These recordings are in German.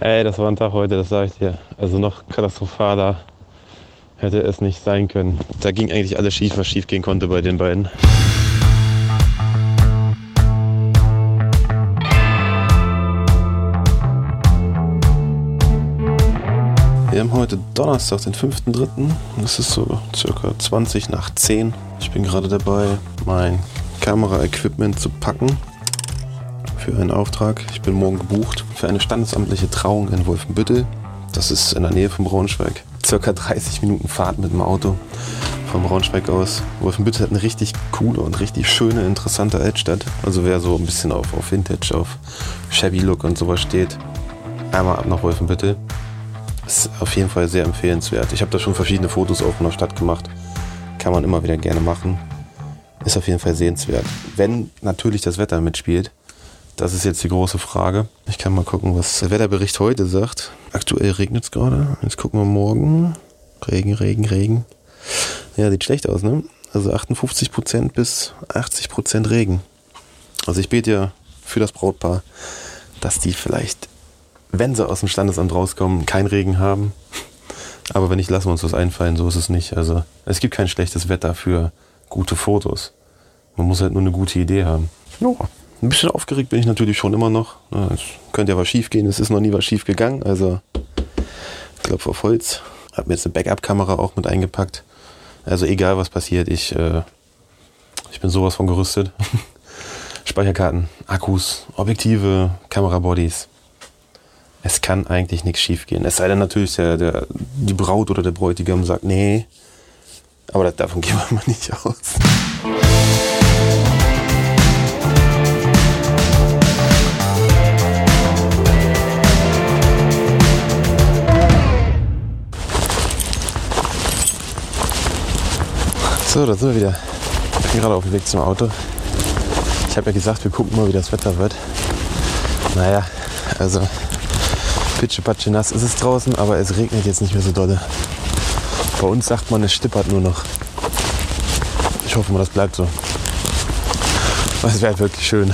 Ey, das war ein Tag heute, das sage ich dir. Also noch katastrophaler hätte es nicht sein können. Da ging eigentlich alles schief, was schief gehen konnte bei den beiden. Wir haben heute Donnerstag, den 5.3. Es ist so circa 20 nach 10. Ich bin gerade dabei, mein Kameraequipment zu packen für einen Auftrag. Ich bin morgen gebucht für eine standesamtliche Trauung in Wolfenbüttel. Das ist in der Nähe von Braunschweig. Circa 30 Minuten Fahrt mit dem Auto von Braunschweig aus. Wolfenbüttel hat eine richtig coole und richtig schöne, interessante Altstadt. Also wer so ein bisschen auf, auf Vintage, auf Shabby Look und sowas steht, einmal ab nach Wolfenbüttel. Ist auf jeden Fall sehr empfehlenswert. Ich habe da schon verschiedene Fotos auch von der Stadt gemacht. Kann man immer wieder gerne machen. Ist auf jeden Fall sehenswert. Wenn natürlich das Wetter mitspielt. Das ist jetzt die große Frage. Ich kann mal gucken, was der Wetterbericht heute sagt. Aktuell regnet es gerade. Jetzt gucken wir morgen. Regen, Regen, Regen. Ja, sieht schlecht aus, ne? Also 58% bis 80% Regen. Also ich bete ja für das Brautpaar, dass die vielleicht wenn sie aus dem Standesamt rauskommen, kein Regen haben. Aber wenn nicht, lassen wir uns das einfallen, so ist es nicht. Also es gibt kein schlechtes Wetter für gute Fotos. Man muss halt nur eine gute Idee haben. Ja, ein bisschen aufgeregt bin ich natürlich schon immer noch. Es könnte ja was schief gehen, es ist noch nie was schief gegangen. Also Klopf auf Holz. Hab mir jetzt eine Backup-Kamera auch mit eingepackt. Also egal was passiert, ich, äh, ich bin sowas von gerüstet. Speicherkarten, Akkus, Objektive, Kamerabodies es kann eigentlich nichts schiefgehen. Es sei denn natürlich, der, der, die Braut oder der Bräutigam sagt, nee. Aber das, davon gehen wir mal nicht aus. So, da sind wir wieder. Ich bin gerade auf dem Weg zum Auto. Ich habe ja gesagt, wir gucken mal, wie das Wetter wird. Naja, also pitschepatsche nass ist es draußen, aber es regnet jetzt nicht mehr so dolle. Bei uns sagt man, es stippert nur noch. Ich hoffe mal, das bleibt so. Es wäre wirklich schön,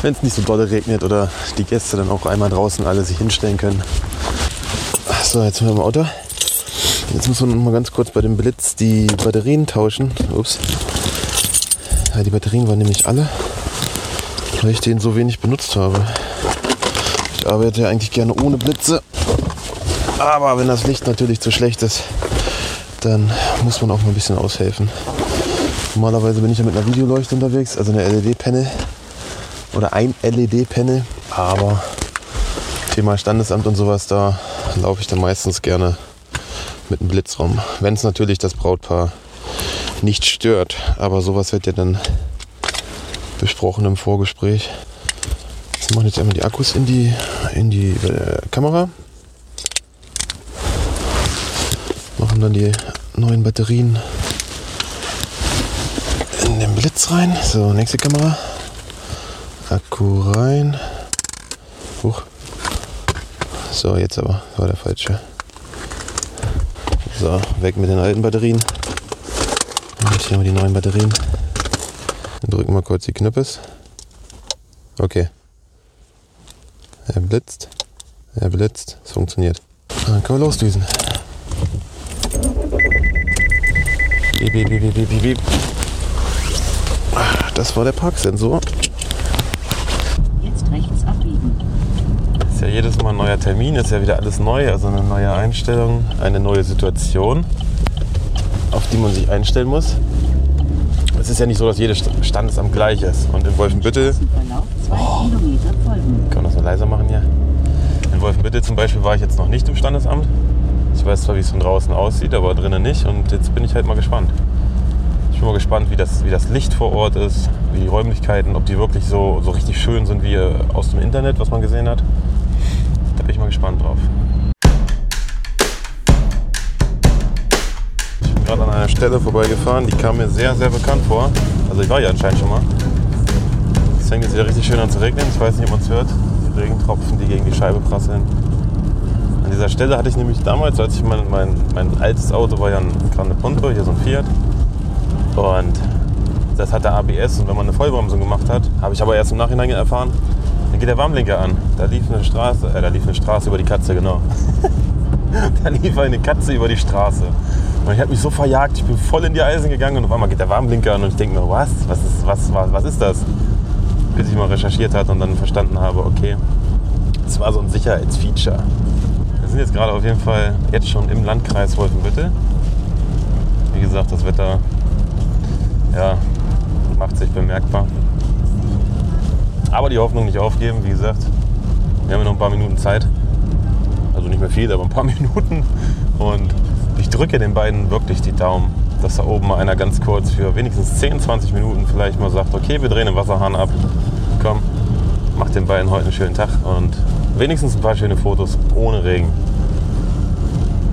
wenn es nicht so dolle regnet oder die Gäste dann auch einmal draußen alle sich hinstellen können. So, jetzt sind wir im Auto. Jetzt müssen wir noch mal ganz kurz bei dem Blitz die Batterien tauschen. Ups. Ja, die Batterien waren nämlich alle, weil ich den so wenig benutzt habe. Ich arbeite ja eigentlich gerne ohne Blitze. Aber wenn das Licht natürlich zu schlecht ist, dann muss man auch mal ein bisschen aushelfen. Normalerweise bin ich ja mit einer Videoleuchte unterwegs, also eine LED-Panel oder ein LED-Panel. Aber Thema Standesamt und sowas, da laufe ich dann meistens gerne mit einem Blitz rum. Wenn es natürlich das Brautpaar nicht stört. Aber sowas wird ja dann besprochen im Vorgespräch. Wir machen jetzt einmal die Akkus in die, in die äh, Kamera. Machen dann die neuen Batterien in den Blitz rein. So, nächste Kamera. Akku rein. Huch. So, jetzt aber. War der falsche. So, weg mit den alten Batterien. Und hier haben wir die neuen Batterien. Dann drücken wir kurz die Knöpfe. Okay. Er blitzt. Er blitzt. Es funktioniert. Dann können wir losdüsen. Beep, beep, beep, beep, beep, beep. Das war der Parksensor. Jetzt rechts abbiegen. Ist ja jedes Mal ein neuer Termin, ist ja wieder alles neu, also eine neue Einstellung, eine neue Situation, auf die man sich einstellen muss. Es ist ja nicht so, dass jedes Standesamt gleich ist. Und in Wolfenbüttel Verlauf 2 Kilometer folgen. Kann man das mal leiser machen hier? In Wolfenbüttel zum Beispiel war ich jetzt noch nicht im Standesamt. Ich weiß zwar, wie es von draußen aussieht, aber drinnen nicht. Und jetzt bin ich halt mal gespannt. Ich bin mal gespannt, wie das, wie das Licht vor Ort ist, wie die Räumlichkeiten, ob die wirklich so, so richtig schön sind wie äh, aus dem Internet, was man gesehen hat. Da bin ich mal gespannt drauf. Ich bin gerade an einer Stelle vorbeigefahren, die kam mir sehr, sehr bekannt vor. Also ich war hier anscheinend schon mal. Es fängt jetzt wieder richtig schön an zu regnen. Ich weiß nicht, ob man es hört. Die Regentropfen, die gegen die Scheibe prasseln. An dieser Stelle hatte ich nämlich damals, als ich mein, mein, mein altes Auto war ja ein Grande Punto, hier so ein Fiat. Und das hatte ABS und wenn man eine Vollbremsung gemacht hat, habe ich aber erst im Nachhinein erfahren, Dann geht der Warnblinker an. Da lief eine Straße, äh, da lief eine Straße über die Katze, genau. da lief eine Katze über die Straße. Und ich habe mich so verjagt, ich bin voll in die Eisen gegangen und auf einmal geht der Warnblinker an und ich denke mir, was? Was ist, was, was, was ist das? Bis ich mal recherchiert hatte und dann verstanden habe, okay, das war so ein Sicherheitsfeature. Wir sind jetzt gerade auf jeden Fall jetzt schon im Landkreis Wolfenbüttel. Wie gesagt, das Wetter ja, macht sich bemerkbar. Aber die Hoffnung nicht aufgeben, wie gesagt. Wir haben noch ein paar Minuten Zeit. Also nicht mehr viel, aber ein paar Minuten. Und ich drücke den beiden wirklich die Daumen, dass da oben mal einer ganz kurz für wenigstens 10, 20 Minuten vielleicht mal sagt, okay, wir drehen den Wasserhahn ab. Komm, mach den beiden heute einen schönen Tag und wenigstens ein paar schöne Fotos ohne Regen.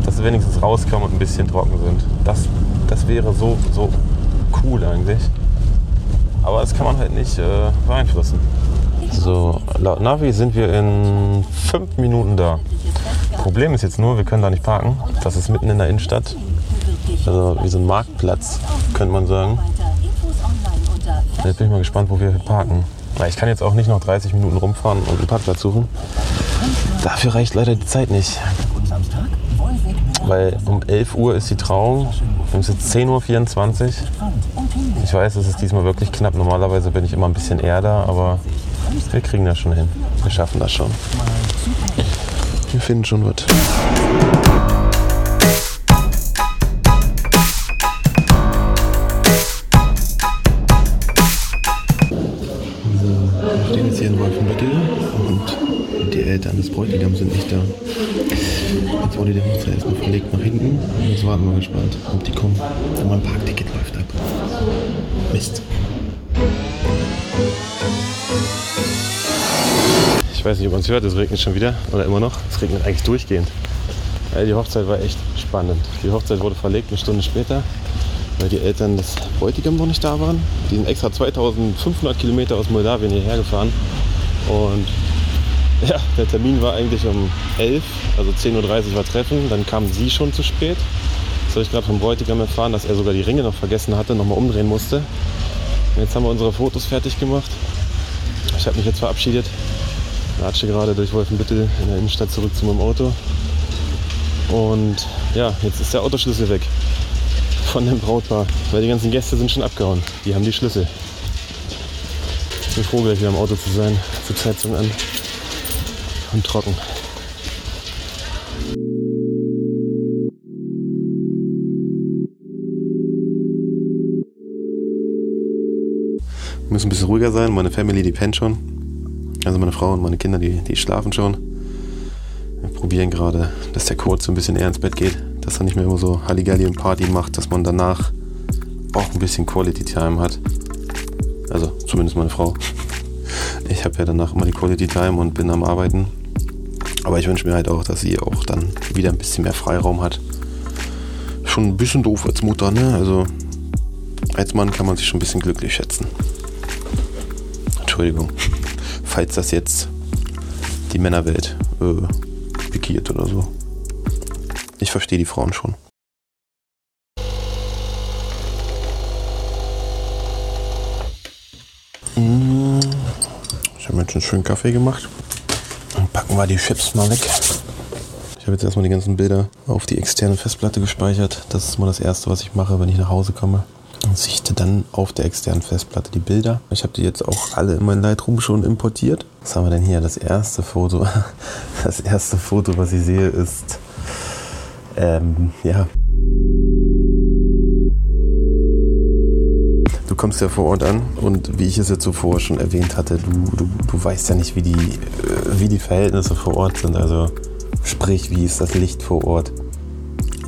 Dass sie wenigstens rauskommen und ein bisschen trocken sind. Das, das wäre so, so cool eigentlich. Aber das kann man halt nicht äh, beeinflussen. So, laut Navi sind wir in fünf Minuten da. Problem ist jetzt nur, wir können da nicht parken. Das ist mitten in der Innenstadt. Also wie so ein Marktplatz, könnte man sagen. Jetzt bin ich mal gespannt, wo wir parken. Ich kann jetzt auch nicht noch 30 Minuten rumfahren und einen Parkplatz suchen. Dafür reicht leider die Zeit nicht. Weil um 11 Uhr ist die Trauung. Wir sind jetzt 10.24 Uhr. Ich weiß, es ist diesmal wirklich knapp. Normalerweise bin ich immer ein bisschen eher da, aber wir kriegen das schon hin. Wir schaffen das schon. Wir finden schon was. Weiß nicht, ob man es hört, es regnet schon wieder oder immer noch. Es regnet eigentlich durchgehend. Die Hochzeit war echt spannend. Die Hochzeit wurde verlegt eine Stunde später, weil die Eltern des Bräutigams noch nicht da waren. Die sind extra 2500 Kilometer aus Moldawien hierher gefahren. Und ja, der Termin war eigentlich um 11, also 10.30 Uhr war Treffen. Dann kam sie schon zu spät. Das habe ich gerade vom Bräutigam erfahren, dass er sogar die Ringe noch vergessen hatte, nochmal umdrehen musste. Und jetzt haben wir unsere Fotos fertig gemacht. Ich habe mich jetzt verabschiedet. Latsche gerade durch Wolfenbüttel in der Innenstadt zurück zu meinem Auto. Und ja, jetzt ist der Autoschlüssel weg von dem Brautpaar, weil die ganzen Gäste sind schon abgehauen. Die haben die Schlüssel. Ich bin froh, gleich wieder im Auto zu sein. Zur Zeitung an und trocken. Wir müssen ein bisschen ruhiger sein. Meine Family, die pennt schon. Also meine Frau und meine Kinder, die, die schlafen schon. Wir probieren gerade, dass der Kurt so ein bisschen eher ins Bett geht. Dass er nicht mehr immer so Halligalli und Party macht, dass man danach auch ein bisschen Quality Time hat. Also zumindest meine Frau. Ich habe ja danach immer die Quality Time und bin am Arbeiten. Aber ich wünsche mir halt auch, dass sie auch dann wieder ein bisschen mehr Freiraum hat. Schon ein bisschen doof als Mutter, ne? Also als Mann kann man sich schon ein bisschen glücklich schätzen. Entschuldigung, falls das jetzt die Männerwelt äh, pikiert oder so. Ich verstehe die Frauen schon. Ich habe mir jetzt einen schönen Kaffee gemacht. Dann packen wir die Chips mal weg. Ich habe jetzt erstmal die ganzen Bilder auf die externe Festplatte gespeichert. Das ist mal das Erste, was ich mache, wenn ich nach Hause komme. Und sichte dann auf der externen Festplatte die Bilder. Ich habe die jetzt auch alle in mein Lightroom schon importiert. Was haben wir denn hier? Das erste Foto. Das erste Foto, was ich sehe, ist ähm, ja. Du kommst ja vor Ort an und wie ich es jetzt zuvor schon erwähnt hatte, du, du, du weißt ja nicht, wie die, äh, wie die Verhältnisse vor Ort sind. Also sprich, wie ist das Licht vor Ort?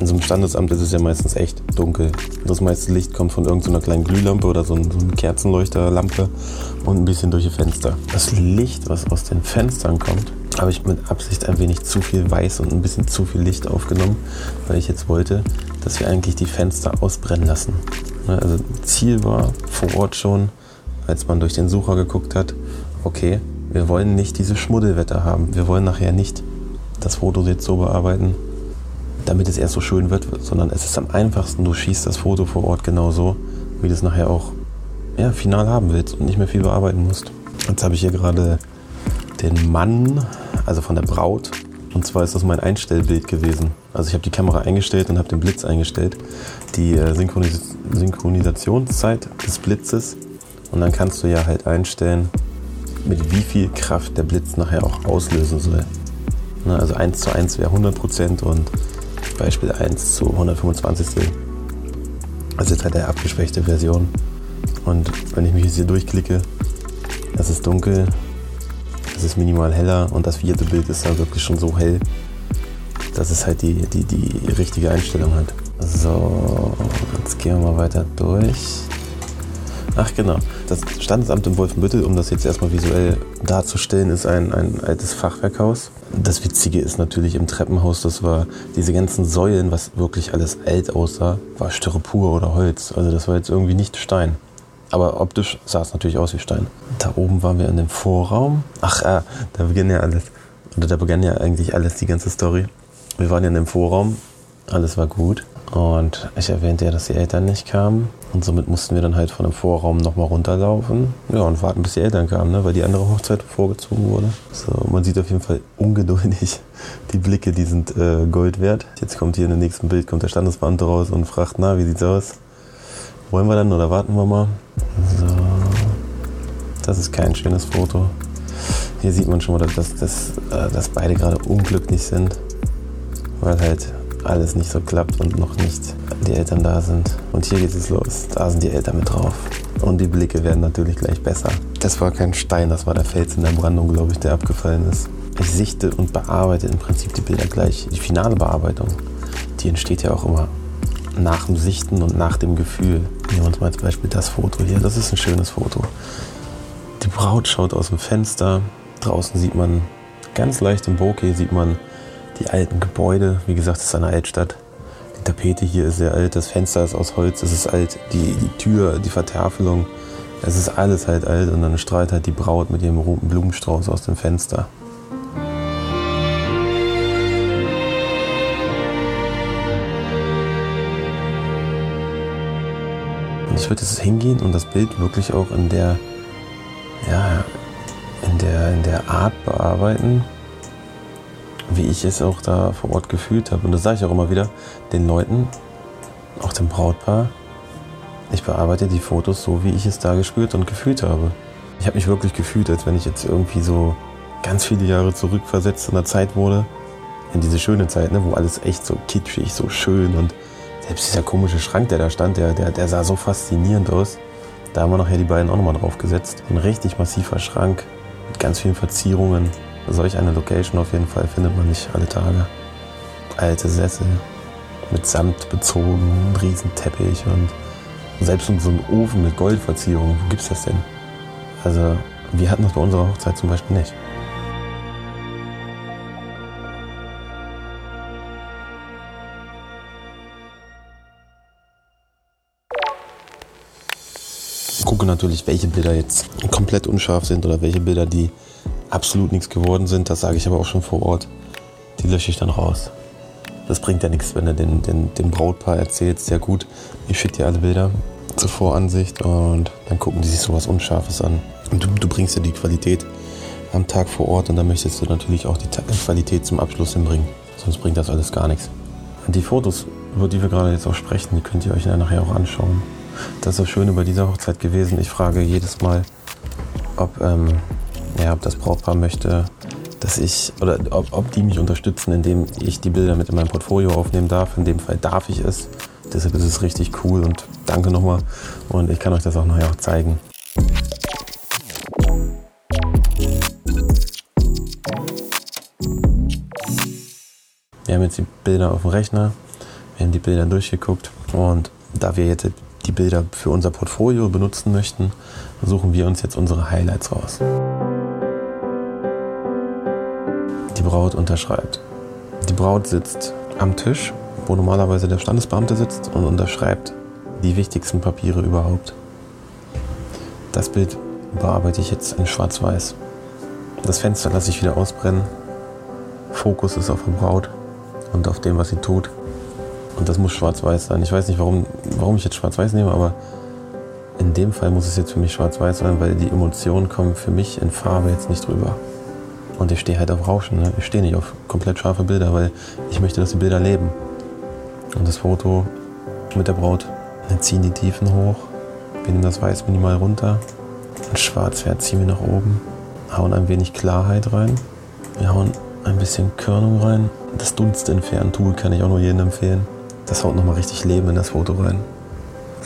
In so einem Standesamt ist es ja meistens echt dunkel. Das meiste Licht kommt von irgendeiner kleinen Glühlampe oder so, so eine Kerzenleuchterlampe und ein bisschen durch die Fenster. Das Licht, was aus den Fenstern kommt, habe ich mit Absicht ein wenig zu viel Weiß und ein bisschen zu viel Licht aufgenommen, weil ich jetzt wollte, dass wir eigentlich die Fenster ausbrennen lassen. Ne, Also Ziel war vor Ort schon, als man durch den Sucher geguckt hat, okay, wir wollen nicht diese Schmuddelwetter haben. Wir wollen nachher nicht das Foto jetzt so bearbeiten, damit es erst so schön wird, sondern es ist am einfachsten, du schießt das Foto vor Ort genauso, wie du es nachher auch ja, final haben willst und nicht mehr viel bearbeiten musst. Jetzt habe ich hier gerade den Mann, also von der Braut. Und zwar ist das mein Einstellbild gewesen. Also ich habe die Kamera eingestellt und habe den Blitz eingestellt. Die äh, Synchronis Synchronisationszeit des Blitzes. Und dann kannst du ja halt einstellen, mit wie viel Kraft der Blitz nachher auch auslösen soll. Ne, also 1 zu 1 wäre 100% und Beispiel 1 zu 125. Also jetzt halt der abgeschwächte Version. Und wenn ich mich jetzt hier durchklicke, es ist dunkel, es ist minimal heller und das vierte Bild ist dann wirklich schon so hell, dass es halt die, die, die richtige Einstellung hat. So, jetzt gehen wir mal weiter durch. Ach genau, das Standesamt in Wolfenbüttel, um das jetzt erstmal visuell darzustellen, ist ein, ein altes Fachwerkhaus. Das Witzige ist natürlich im Treppenhaus, das war diese ganzen Säulen, was wirklich alles alt aussah, war Styropor oder Holz. Also das war jetzt irgendwie nicht Stein. Aber optisch sah es natürlich aus wie Stein. Da oben waren wir in dem Vorraum. Ach, äh, da begann ja alles. Oder da begann ja eigentlich alles, die ganze Story. Wir waren ja in dem Vorraum. Alles war gut. Und ich erwähnte ja, dass die Eltern nicht kamen. Und somit mussten wir dann halt von dem Vorraum nochmal runterlaufen. Ja, und warten, bis die Eltern kamen, ne? weil die andere Hochzeit vorgezogen wurde. So, man sieht auf jeden Fall ungeduldig. Die Blicke, die sind äh, Gold wert. Jetzt kommt hier in dem nächsten Bild, kommt der Standesbeamte raus und fragt, na, wie sieht's aus? Wollen wir dann oder warten wir mal? So. Das ist kein schönes Foto. Hier sieht man schon mal, dass, dass, äh, dass beide gerade unglücklich sind. Weil halt alles nicht so klappt und noch nicht die Eltern da sind. Und hier geht es los. Da sind die Eltern mit drauf. Und die Blicke werden natürlich gleich besser. Das war kein Stein, das war der Fels in der Brandung, glaube ich, der abgefallen ist. Ich sichte und bearbeite im Prinzip die Bilder gleich. Die finale Bearbeitung, die entsteht ja auch immer nach dem Sichten und nach dem Gefühl. Nehmen wir uns mal als Beispiel das Foto hier. Das ist ein schönes Foto. Die Braut schaut aus dem Fenster. Draußen sieht man ganz leicht im Bokeh sieht man die alten Gebäude. Wie gesagt, es ist eine Altstadt. Die Tapete hier ist sehr alt, das Fenster ist aus Holz, es ist alt, die, die Tür, die Vertafelung, es ist alles halt alt und dann strahlt halt die Braut mit ihrem roten Blumenstrauß aus dem Fenster. Und ich würde jetzt hingehen und das Bild wirklich auch in der, ja, in der, in der Art bearbeiten, wie ich es auch da vor Ort gefühlt habe. Und das sage ich auch immer wieder den Leuten, auch dem Brautpaar. Ich bearbeite die Fotos so, wie ich es da gespürt und gefühlt habe. Ich habe mich wirklich gefühlt, als wenn ich jetzt irgendwie so ganz viele Jahre zurückversetzt in der Zeit wurde. In diese schöne Zeit, ne, wo alles echt so kitschig, so schön und selbst dieser komische Schrank, der da stand, der, der, der sah so faszinierend aus. Da haben wir nachher die beiden auch nochmal drauf gesetzt. Ein richtig massiver Schrank mit ganz vielen Verzierungen. Solch eine Location auf jeden Fall findet man nicht alle Tage. Alte Sessel mit Samt bezogen, Riesenteppich und selbst so ein Ofen mit Goldverzierung. Wo gibt's das denn? Also, wir hatten das bei unserer Hochzeit zum Beispiel nicht. gucke natürlich, welche Bilder jetzt komplett unscharf sind oder welche Bilder, die absolut nichts geworden sind. Das sage ich aber auch schon vor Ort. Die lösche ich dann raus. Das bringt ja nichts, wenn du den, den, dem Brautpaar erzählst, ja gut, ich schicke dir alle Bilder zur Voransicht und dann gucken die sich sowas Unscharfes an. Und du, du bringst ja die Qualität am Tag vor Ort und dann möchtest du natürlich auch die Qualität zum Abschluss hinbringen. Sonst bringt das alles gar nichts. Die Fotos, über die wir gerade jetzt auch sprechen, die könnt ihr euch nachher auch anschauen. Das ist das Schöne bei dieser Hochzeit gewesen. Ich frage jedes Mal, ob, ähm, ja, ob das Brautpaar möchte, dass ich, oder ob, ob die mich unterstützen, indem ich die Bilder mit in mein Portfolio aufnehmen darf. In dem Fall darf ich es. Deshalb ist es richtig cool und danke nochmal. Und ich kann euch das auch nachher auch zeigen. Wir haben jetzt die Bilder auf dem Rechner, wir haben die Bilder durchgeguckt und da wir jetzt die Bilder für unser Portfolio benutzen möchten, suchen wir uns jetzt unsere Highlights raus. Die Braut unterschreibt. Die Braut sitzt am Tisch, wo normalerweise der Standesbeamte sitzt und unterschreibt die wichtigsten Papiere überhaupt. Das Bild bearbeite ich jetzt in Schwarz-Weiß. Das Fenster lasse ich wieder ausbrennen. Fokus ist auf der Braut und auf dem, was sie tut. Und das muss schwarz-weiß sein. Ich weiß nicht, warum, warum ich jetzt schwarz-weiß nehme, aber in dem Fall muss es jetzt für mich schwarz-weiß sein, weil die Emotionen kommen für mich in Farbe jetzt nicht drüber. Und ich stehe halt auf Rauschen. Ne? Ich stehe nicht auf komplett scharfe Bilder, weil ich möchte, dass die Bilder leben. Und das Foto mit der Braut, wir ziehen die Tiefen hoch, wir nehmen das Weiß minimal runter. Und Schwarzwert ziehen wir nach oben, hauen ein wenig Klarheit rein. Wir hauen ein bisschen Körnung rein. Das Dunst entfernen Tool kann ich auch nur jedem empfehlen. Das haut nochmal richtig Leben in das Foto rein.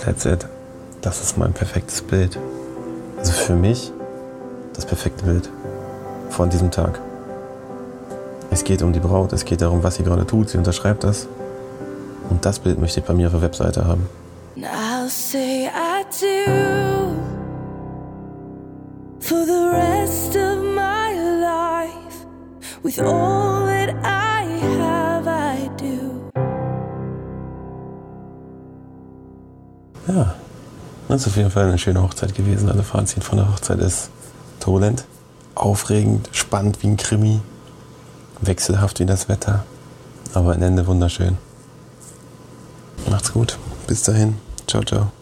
That's it. Das ist mein perfektes Bild. Also für mich das perfekte Bild von diesem Tag. Es geht um die Braut, es geht darum, was sie gerade tut. Sie unterschreibt das. Und das Bild möchte ich bei mir auf der Webseite haben. I'll say I do for the rest of my life. With all that I have, I do. Ja, das ist auf jeden Fall eine schöne Hochzeit gewesen. Also Fazit von der Hochzeit ist turbulent, aufregend, spannend wie ein Krimi, wechselhaft wie das Wetter, aber am Ende wunderschön. Macht's gut. Bis dahin. Ciao, ciao.